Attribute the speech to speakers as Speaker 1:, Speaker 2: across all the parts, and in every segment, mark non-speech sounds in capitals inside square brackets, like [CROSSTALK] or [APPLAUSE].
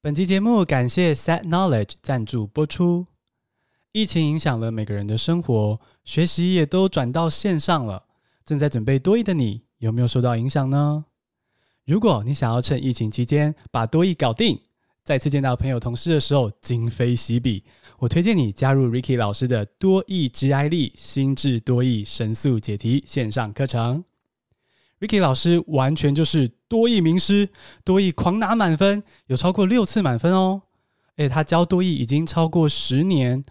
Speaker 1: 本期节目感谢 Set Knowledge 赞助播出。疫情影响了每个人的生活，学习也都转到线上了。正在准备多益的你，有没有受到影响呢？如果你想要趁疫情期间把多益搞定，再次见到朋友同事的时候今非昔比，我推荐你加入 Ricky 老师的多益职涯力心智多益神速解题线上课程。Ricky 老师完全就是多益名师，多益狂拿满分，有超过六次满分哦。诶，他教多益已经超过十年，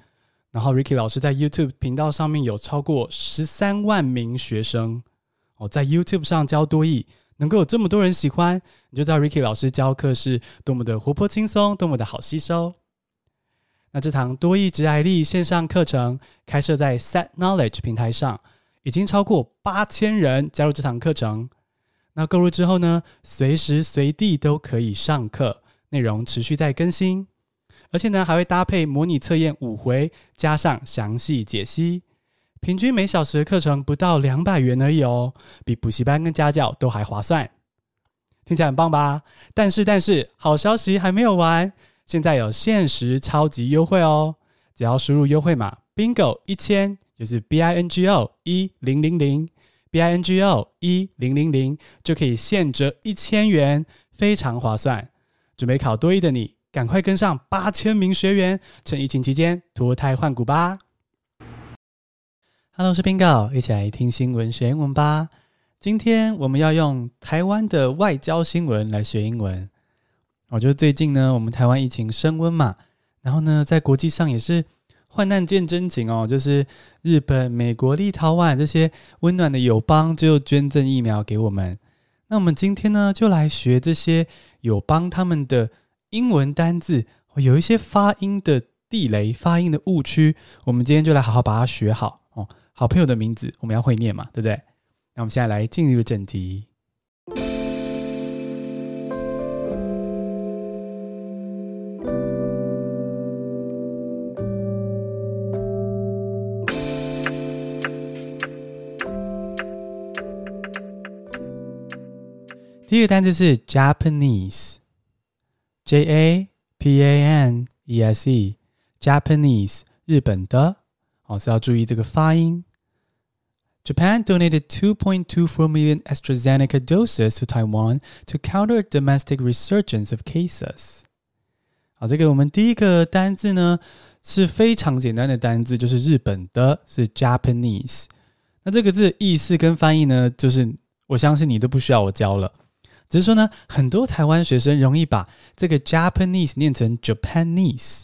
Speaker 1: 然后 Ricky 老师在 YouTube 频道上面有超过十三万名学生哦，在 YouTube 上教多益能够有这么多人喜欢，你就知道 Ricky 老师教课是多么的活泼轻松，多么的好吸收。那这堂多益直爱力线上课程开设在 Set Knowledge 平台上。已经超过八千人加入这堂课程。那购入之后呢，随时随地都可以上课，内容持续在更新，而且呢还会搭配模拟测验五回，加上详细解析。平均每小时的课程不到两百元而已哦，比补习班跟家教都还划算。听起来很棒吧？但是但是，好消息还没有完，现在有限时超级优惠哦！只要输入优惠码 bingo 一千。就是 B I N G O 一零零零 B I N G O 一零零零就可以现折一千元，非常划算。准备考多益的你，赶快跟上八千名学员，趁疫情期间脱胎换骨吧！Hello，我是宾告一起来听新闻学英文吧。今天我们要用台湾的外交新闻来学英文。我觉得最近呢，我们台湾疫情升温嘛，然后呢，在国际上也是。患难见真情哦，就是日本、美国、立陶宛这些温暖的友邦就捐赠疫苗给我们。那我们今天呢，就来学这些友邦他们的英文单字，有一些发音的地雷、发音的误区，我们今天就来好好把它学好哦。好朋友的名字我们要会念嘛，对不对？那我们现在来进入正题。第一个单词是 Japanese，J A P A N E S E，Japanese，日本的，哦，是要注意这个发音。Japan donated 2.24 million AstraZeneca doses to Taiwan to counter domestic resurgence of cases。好，这个我们第一个单字呢是非常简单的单字，就是日本的，是 Japanese。那这个字意思跟翻译呢，就是我相信你都不需要我教了。只是说呢，很多台湾学生容易把这个 Japanese 念成 Japanese，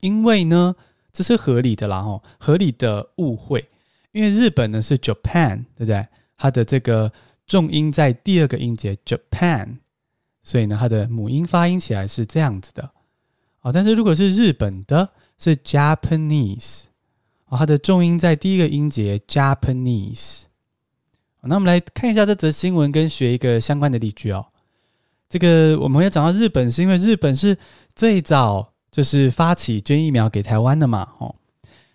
Speaker 1: 因为呢，这是合理的啦，吼，合理的误会。因为日本呢是 Japan，对不对？它的这个重音在第二个音节 Japan，所以呢，它的母音发音起来是这样子的。哦，但是如果是日本的，是 Japanese，哦，它的重音在第一个音节 Japanese。那我们来看一下这则新闻，跟学一个相关的例句哦。这个我们要讲到日本，是因为日本是最早就是发起捐疫苗给台湾的嘛，哦。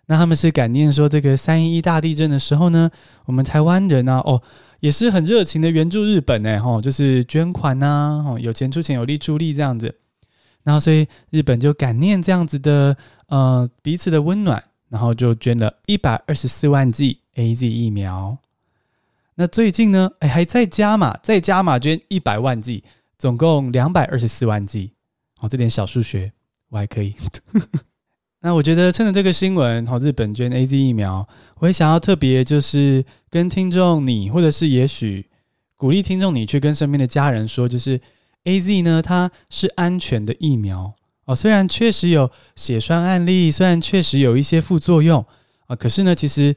Speaker 1: 那他们是感念说，这个三一一大地震的时候呢，我们台湾人呢，哦，也是很热情的援助日本呢，哦，就是捐款呐，哦，有钱出钱，有力出力这样子。然后所以日本就感念这样子的，呃，彼此的温暖，然后就捐了一百二十四万剂 AZ 疫苗。那最近呢，哎，还在加码，再加码捐一百万剂，总共两百二十四万剂。哦，这点小数学我还可以。[LAUGHS] 那我觉得趁着这个新闻，好，日本捐 AZ 疫苗，我也想要特别就是跟听众你，或者是也许鼓励听众你去跟身边的家人说，就是 AZ 呢，它是安全的疫苗哦。虽然确实有血栓案例，虽然确实有一些副作用啊，可是呢，其实。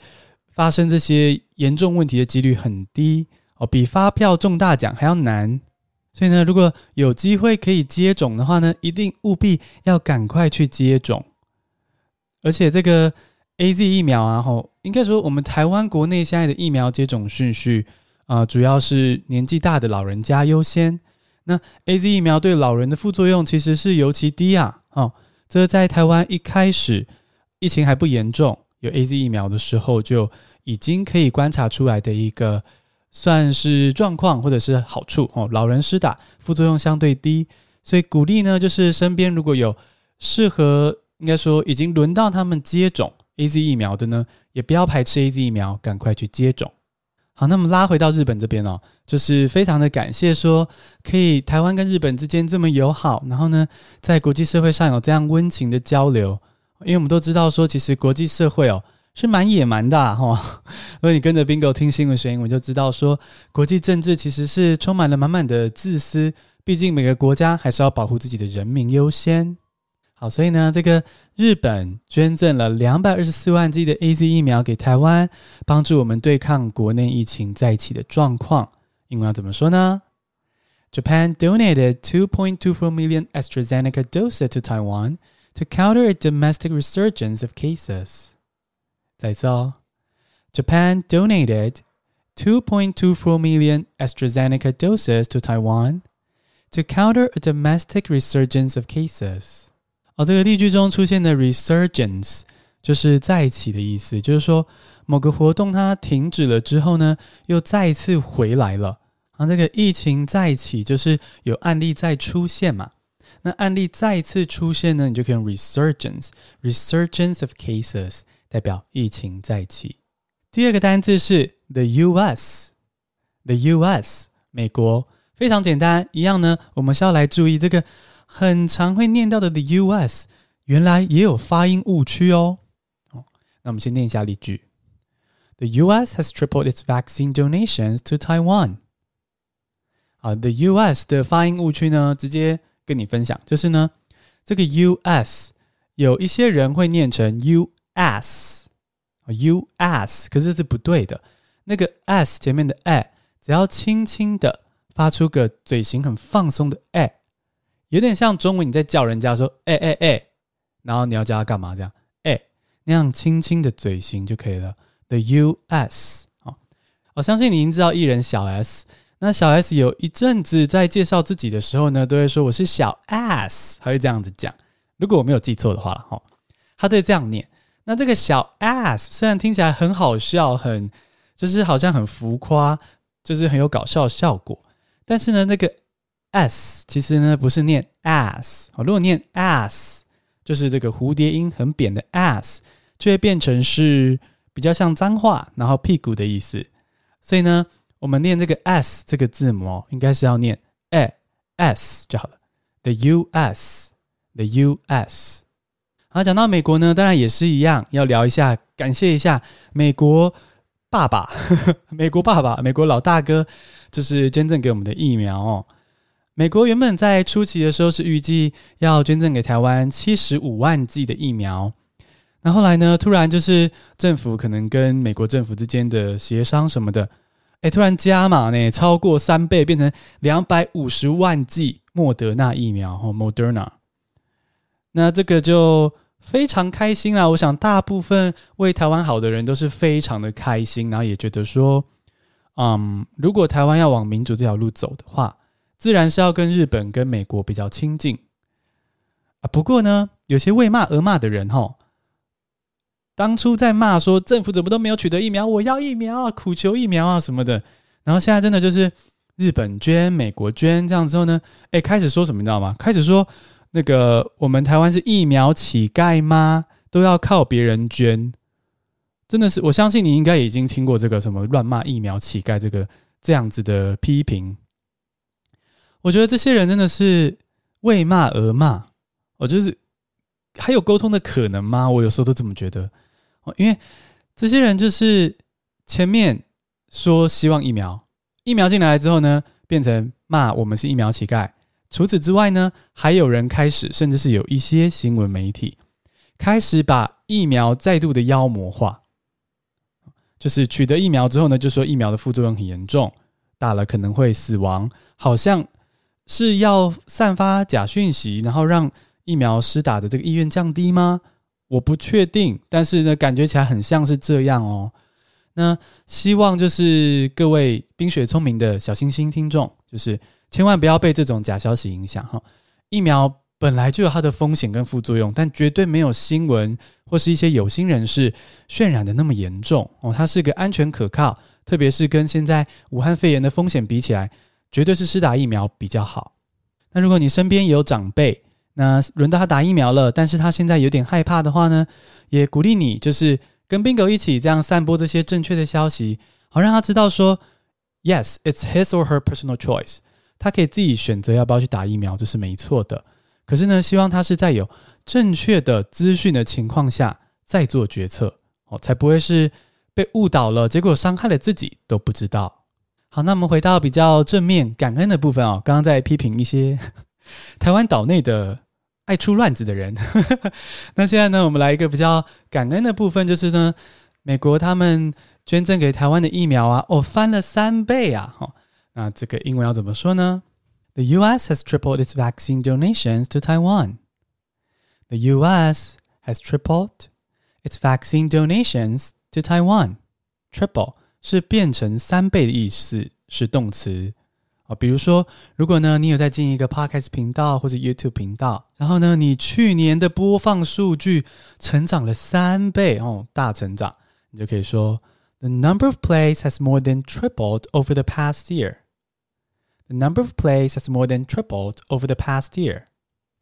Speaker 1: 发生这些严重问题的几率很低哦，比发票中大奖还要难。所以呢，如果有机会可以接种的话呢，一定务必要赶快去接种。而且这个 AZ 疫苗啊，吼，应该说我们台湾国内现在的疫苗接种顺序啊，主要是年纪大的老人家优先。那 AZ 疫苗对老人的副作用其实是尤其低啊，哦，这在台湾一开始疫情还不严重。有 AZ 疫苗的时候，就已经可以观察出来的一个算是状况或者是好处哦。老人施打副作用相对低，所以鼓励呢，就是身边如果有适合，应该说已经轮到他们接种 AZ 疫苗的呢，也不要排斥 AZ 疫苗，赶快去接种。好，那么拉回到日本这边哦，就是非常的感谢说，可以台湾跟日本之间这么友好，然后呢，在国际社会上有这样温情的交流。因为我们都知道说，其实国际社会哦是蛮野蛮的 [LAUGHS] 哈、啊。如果你跟着 Bingo 听新闻学英文，就知道说，国际政治其实是充满了满满的自私。毕竟每个国家还是要保护自己的人民优先。好，所以呢，这个日本捐赠了两百二十四万剂的 AZ 疫苗给台湾，帮助我们对抗国内疫情再起的状况。英文要怎么说呢？Japan donated 2.24 million AstraZeneca doses to Taiwan to counter a domestic resurgence of cases。再一次哦，Japan donated 2.24 million AstraZeneca doses to Taiwan to counter a domestic resurgence of cases。哦，这个例句中出现的 resurgence 就是再起的意思，就是说某个活动它停止了之后呢，又再次回来了。啊，这个疫情再起就是有案例再出现嘛。那案例再次出现呢，你就可以用 resurgence，resurgence of cases 代表疫情再起。第二个单字是 the U.S.，the U.S. 美国非常简单，一样呢，我们是要来注意这个。很常会念到的 the U.S. 原来也有发音误区哦。哦，那我们先念一下例句：The U.S. has tripled its vaccine donations to Taiwan。啊，the U.S. 的发音误区呢，直接跟你分享，就是呢，这个 U.S. 有一些人会念成 U s 啊 u s，可是这是不对的。那个 S 前面的 A，只要轻轻的发出个嘴型很放松的 A。有点像中文，你在叫人家说“哎哎哎”，然后你要叫他干嘛？这样“哎”，那样轻轻的嘴型就可以了。The U.S. 哦，我相信你已经知道艺人小 S。那小 S 有一阵子在介绍自己的时候呢，都会说我是小 S，他会这样子讲。如果我没有记错的话，哈，他对这样念。那这个小 S 虽然听起来很好笑，很就是好像很浮夸，就是很有搞笑效果，但是呢，那个。s 其实呢不是念 ass 如果念 ass，就是这个蝴蝶音很扁的 ass，就会变成是比较像脏话，然后屁股的意思。所以呢，我们念这个 s 这个字母应该是要念 a s 就好了。The U.S.，The U.S. 好，讲到美国呢，当然也是一样，要聊一下，感谢一下美国爸爸，呵 [LAUGHS] 呵美国爸爸，美国老大哥，就是捐赠给我们的疫苗哦。美国原本在初期的时候是预计要捐赠给台湾七十五万剂的疫苗，那后来呢，突然就是政府可能跟美国政府之间的协商什么的，哎，突然加码呢，超过三倍，变成两百五十万剂莫德纳疫苗哦，Moderna。那这个就非常开心啦，我想大部分为台湾好的人都是非常的开心，然后也觉得说，嗯，如果台湾要往民主这条路走的话。自然是要跟日本、跟美国比较亲近啊。不过呢，有些为骂而骂的人吼，当初在骂说政府怎么都没有取得疫苗，我要疫苗啊，苦求疫苗啊什么的。然后现在真的就是日本捐、美国捐这样之后呢，哎，开始说什么你知道吗？开始说那个我们台湾是疫苗乞丐吗？都要靠别人捐，真的是我相信你应该已经听过这个什么乱骂疫苗乞丐这个这样子的批评。我觉得这些人真的是为骂而骂，我就是还有沟通的可能吗？我有时候都这么觉得，因为这些人就是前面说希望疫苗，疫苗进来之后呢，变成骂我们是疫苗乞丐。除此之外呢，还有人开始，甚至是有一些新闻媒体开始把疫苗再度的妖魔化，就是取得疫苗之后呢，就说疫苗的副作用很严重，打了可能会死亡，好像。是要散发假讯息，然后让疫苗施打的这个意愿降低吗？我不确定，但是呢，感觉起来很像是这样哦。那希望就是各位冰雪聪明的小星星听众，就是千万不要被这种假消息影响哈。疫苗本来就有它的风险跟副作用，但绝对没有新闻或是一些有心人士渲染的那么严重哦。它是个安全可靠，特别是跟现在武汉肺炎的风险比起来。绝对是施打疫苗比较好。那如果你身边也有长辈，那轮到他打疫苗了，但是他现在有点害怕的话呢，也鼓励你就是跟 Bingo 一起这样散播这些正确的消息，好让他知道说，Yes, it's his or her personal choice，他可以自己选择要不要去打疫苗，这是没错的。可是呢，希望他是在有正确的资讯的情况下再做决策，哦，才不会是被误导了，结果伤害了自己都不知道。好，那我们回到比较正面感恩的部分哦。刚刚在批评一些 [LAUGHS] 台湾岛内的爱出乱子的人，[LAUGHS] 那现在呢，我们来一个比较感恩的部分，就是呢，美国他们捐赠给台湾的疫苗啊，哦，翻了三倍啊！哈，那这个英文要怎么说呢？The U.S. has tripled its vaccine donations to Taiwan. The U.S. has tripled its vaccine donations to Taiwan. Triple. 是变成三倍的意思，是动词啊。比如说，如果呢，你有在经营一个 Podcast 频道或者 YouTube 频道，然后呢，你去年的播放数据成长了三倍哦，大成长，你就可以说 The number of plays has more than tripled over the past year. The number of plays has more than tripled over the past year.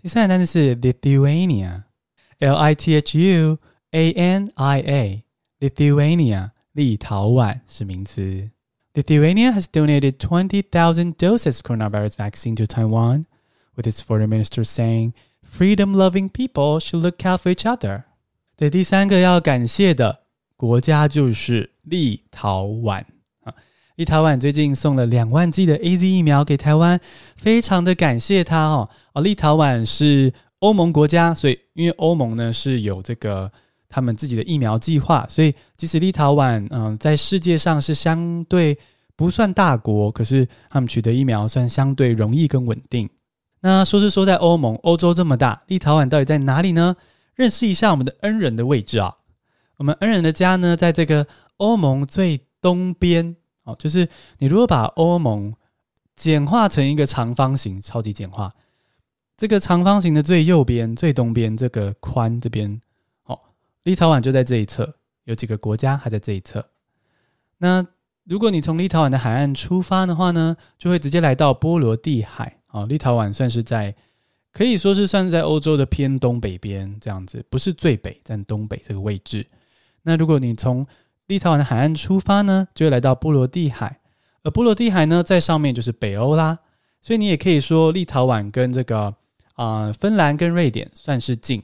Speaker 1: 第三个单词是 Lithuania，L-I-T-H-U-A-N-I-A，Lithuania。立陶宛是名词。Lithuania has donated 20,000 doses coronavirus vaccine to Taiwan, with its foreign minister saying, "Freedom-loving people should look out for each other." 对，第三个要感谢的国家就是立陶宛啊！ 立陶宛最近送了两万剂的 AZ 疫苗给台湾，非常的感谢他哦。哦，立陶宛是欧盟国家，所以因为欧盟呢是有这个。他们自己的疫苗计划，所以即使立陶宛嗯、在世界上是相对不算大国，可是他们取得疫苗算相对容易跟稳定。那说是说在欧盟，欧洲这么大，立陶宛到底在哪里呢？认识一下我们的恩人的位置啊。我们恩人的家呢，在这个欧盟最东边哦，就是你如果把欧盟简化成一个长方形，超级简化，这个长方形的最右边、最东边这个宽这边。哦立陶宛就在这一侧，有几个国家还在这一侧。那如果你从立陶宛的海岸出发的话呢，就会直接来到波罗的海。啊，立陶宛算是在，可以说是算是在欧洲的偏东北边这样子，不是最北，在东北这个位置。那如果你从立陶宛的海岸出发呢，就会来到波罗的海。而波罗的海呢，在上面就是北欧啦。所以你也可以说，立陶宛跟这个啊、芬兰跟瑞典算是近。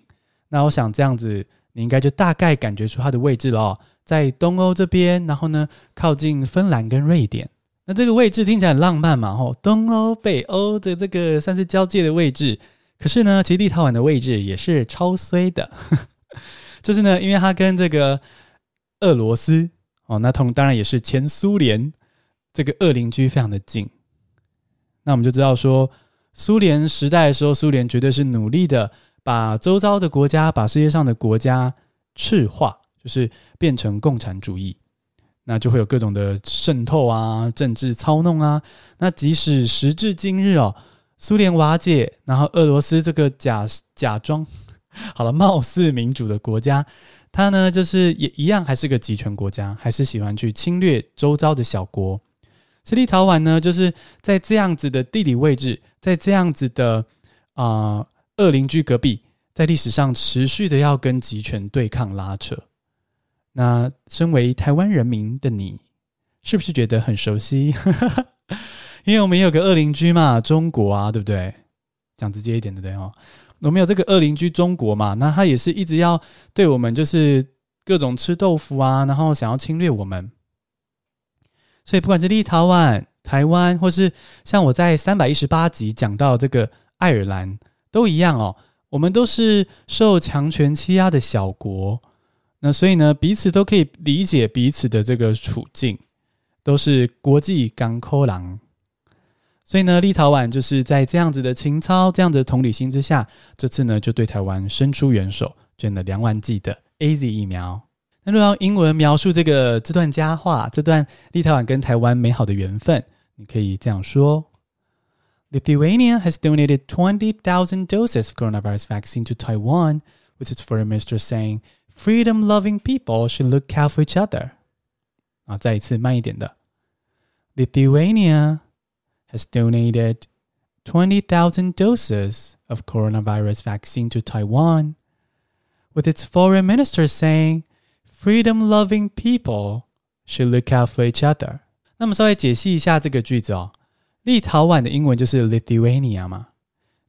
Speaker 1: 那我想这样子。你应该就大概感觉出它的位置了哦，在东欧这边，然后呢，靠近芬兰跟瑞典。那这个位置听起来很浪漫嘛，吼，东欧、北欧的这个算是交界的位置。可是呢，其实立陶宛的位置也是超衰的，[LAUGHS] 就是呢，因为它跟这个俄罗斯哦，那同当然也是前苏联这个恶邻居非常的近。那我们就知道说，苏联时代的时候，苏联绝对是努力的。把周遭的国家，把世界上的国家赤化，就是变成共产主义，那就会有各种的渗透啊、政治操弄啊。那即使时至今日哦，苏联瓦解，然后俄罗斯这个假假装 [LAUGHS] 好了，貌似民主的国家，他呢就是也一样，还是个集权国家，还是喜欢去侵略周遭的小国。所以立陶宛呢，就是在这样子的地理位置，在这样子的啊。恶邻居隔壁，在历史上持续的要跟集权对抗拉扯。那身为台湾人民的你，是不是觉得很熟悉？[LAUGHS] 因为我们也有个恶邻居嘛，中国啊，对不对？讲直接一点的，对哦。我们有这个恶邻居中国嘛，那他也是一直要对我们就是各种吃豆腐啊，然后想要侵略我们。所以不管是立陶宛、台湾，或是像我在三百一十八集讲到这个爱尔兰。都一样哦，我们都是受强权欺压的小国，那所以呢，彼此都可以理解彼此的这个处境，都是国际港口狼。所以呢，立陶宛就是在这样子的情操、这样子的同理心之下，这次呢就对台湾伸出援手，捐了两万剂的 AZ 疫苗。那如果用英文描述这个这段佳话，这段立陶宛跟台湾美好的缘分，你可以这样说。Lithuania has donated 20,000 doses of coronavirus vaccine to Taiwan, with its foreign minister saying, "Freedom-loving people should look out for each other." 啊，再一次慢一点的。Lithuania has donated 20,000 doses of coronavirus vaccine to Taiwan, with its foreign minister saying freedom loving people should look out for each other. 那么稍微解析一下这个句子哦，立陶宛的英文就是 Lithuania 嘛。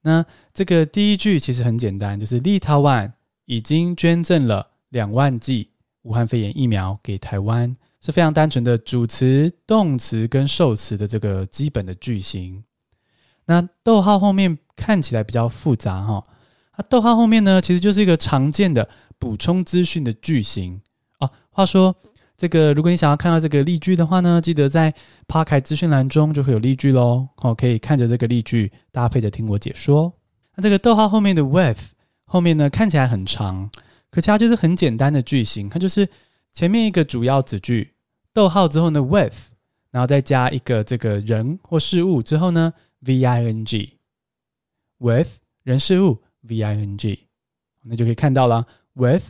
Speaker 1: 那这个第一句其实很简单，就是立陶宛已经捐赠了两万剂武汉肺炎疫苗给台湾， 是非常单纯的主词、动词跟受词的这个基本的句型。那逗号后面看起来比较复杂哈，那逗号后面呢，其实就是一个常见的补充资讯的句型哦。话说这个，如果你想要看到这个例句的话呢，记得在趴开资讯栏中就会有例句喽，哦，可以看着这个例句搭配着听我解说。那这个逗号后面的 with 后面呢，看起来很长，可其实它就是很简单的句型，它就是前面一个主要子句，逗号之后呢 with，然后再加一个这个人或事物之后呢。V I N G with 人事物 V I N G，那就可以看到了。With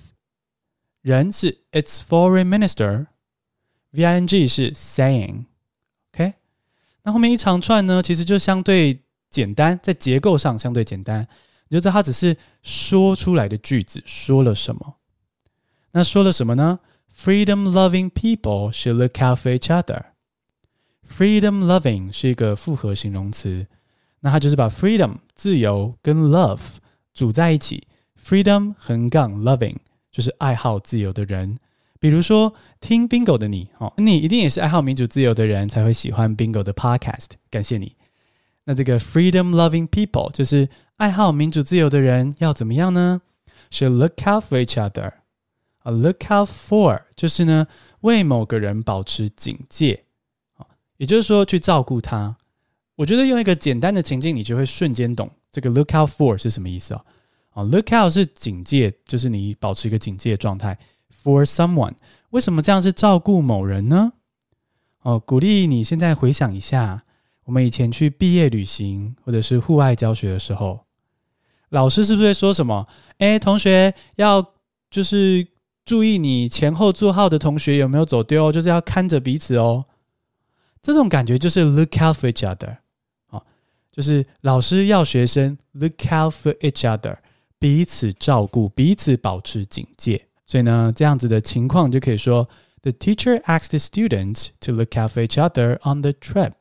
Speaker 1: 人是 its foreign minister，V I N G 是 saying，OK？那后面一长串呢，其实就相对简单，在结构上相对简单。你就知道它只是说出来的句子，说了什么？那说了什么呢 ？Freedom-loving people should look out for each other。Freedom loving 是一个复合形容词，那它就是把 freedom 自由跟 love 组在一起。Freedom 横杠 loving 就是爱好自由的人。比如说听 Bingo 的你，哦，你一定也是爱好民主自由的人，才会喜欢 Bingo 的 podcast。感谢你。那这个 freedom loving people 就是爱好民主自由的人要怎么样呢？Should look out for each other。 啊，look out for 就是呢为某个人保持警戒啊。也就是说，去照顾他。我觉得用一个简单的情境，你就会瞬间懂这个 look out for 是什么意思哦。啊，look out 是警戒，就是你保持一个警戒状态。For someone，为什么这样是照顾某人呢？哦，鼓励你现在回想一下，我们以前去毕业旅行或者是户外教学的时候，老师是不是会说什么？哎，同学要就是注意你前后座号的同学有没有走丢，就是要看着彼此哦。这种感觉就是 look out for each other，啊，就是老师要学生 look out for each other，彼此照顾，彼此保持警戒。所以呢，这样子的情况就可以说，the teacher asked the students to look out for each other on the trip.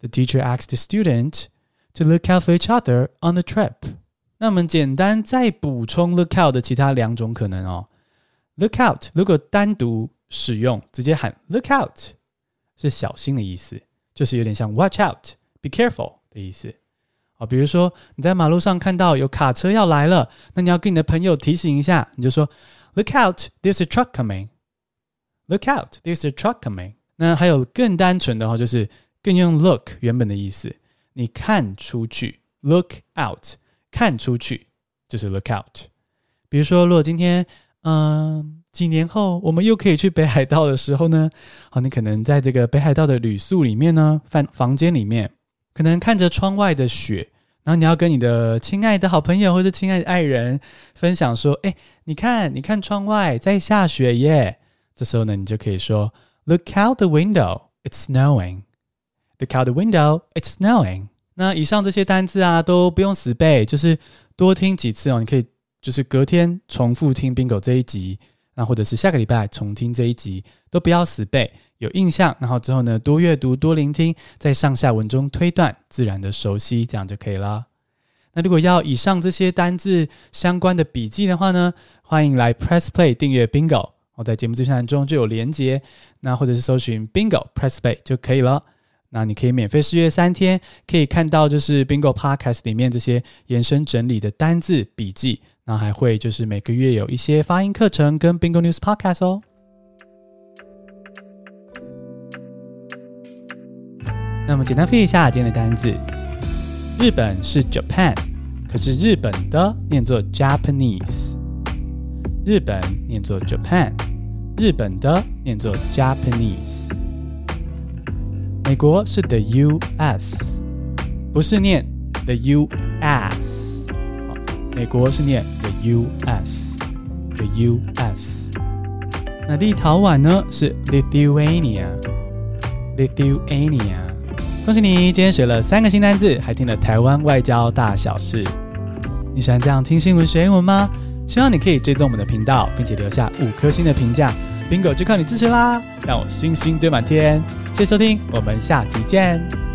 Speaker 1: The teacher asked the student to look out for each other on the trip. 那我们简单再补充 look out 的其他两种可能哦。look out 如果单独使用，直接喊 look out。是小心的意思，就是有点像 watch out, be careful 的意思。哦，比如说你在马路上看到有卡车要来了，那你要跟你的朋友提醒一下，你就说 look out, there's a truck coming. Look out, there's a truck coming. 那还有更单纯的话，就是更用 look 原本的意思，你看出去，look out，看出去就是 look out。比如说，如果今天，嗯。几年后，我们又可以去北海道的时候呢，好，你可能在这个北海道的旅宿里面呢，房房间里面，可能看着窗外的雪，然后你要跟你的亲爱的好朋友或者亲爱的爱人分享说，哎，你看，你看窗外在下雪耶。这时候呢，你就可以说，Look out the window, it's snowing. Look out the window, it's snowing. 那以上这些单字啊，都不用死背，就是多听几次哦。你可以就是隔天重复听 Bingo 这一集。那或者是下个礼拜重听这一集，都不要死背，有印象，然后之后呢，多阅读、多聆听，在上下文中推断，自然的熟悉，这样就可以了。那如果要以上这些单字相关的笔记的话呢，欢迎来 Press Play 订阅 Bingo，我在节目资讯栏中就有连接，那或者是搜寻 Bingo Press Play 就可以了。那你可以免费试阅三天，可以看到就是 Bingo Podcast 里面这些延伸整理的单字笔记。那还会就是每个月有一些发音课程跟 Bingo News Podcast 哦。那么简单复习一下今天的单字。日本是 Japan，可是日本的念作 Japanese。日本念作 Japan，日本的念作 Japanese。美国是 the us 不是念 the us 美国是念 the us the us 那立陶宛呢是 lithuania lithuania 恭喜你今天学了三个新单字还听了台湾外交大小事。你喜欢这样听新闻学英文吗？希望你可以追踪我们的频道并且留下五颗星的评价。bingo 就靠你支持啦！让我星星堆满天。谢谢收听，我们下期见。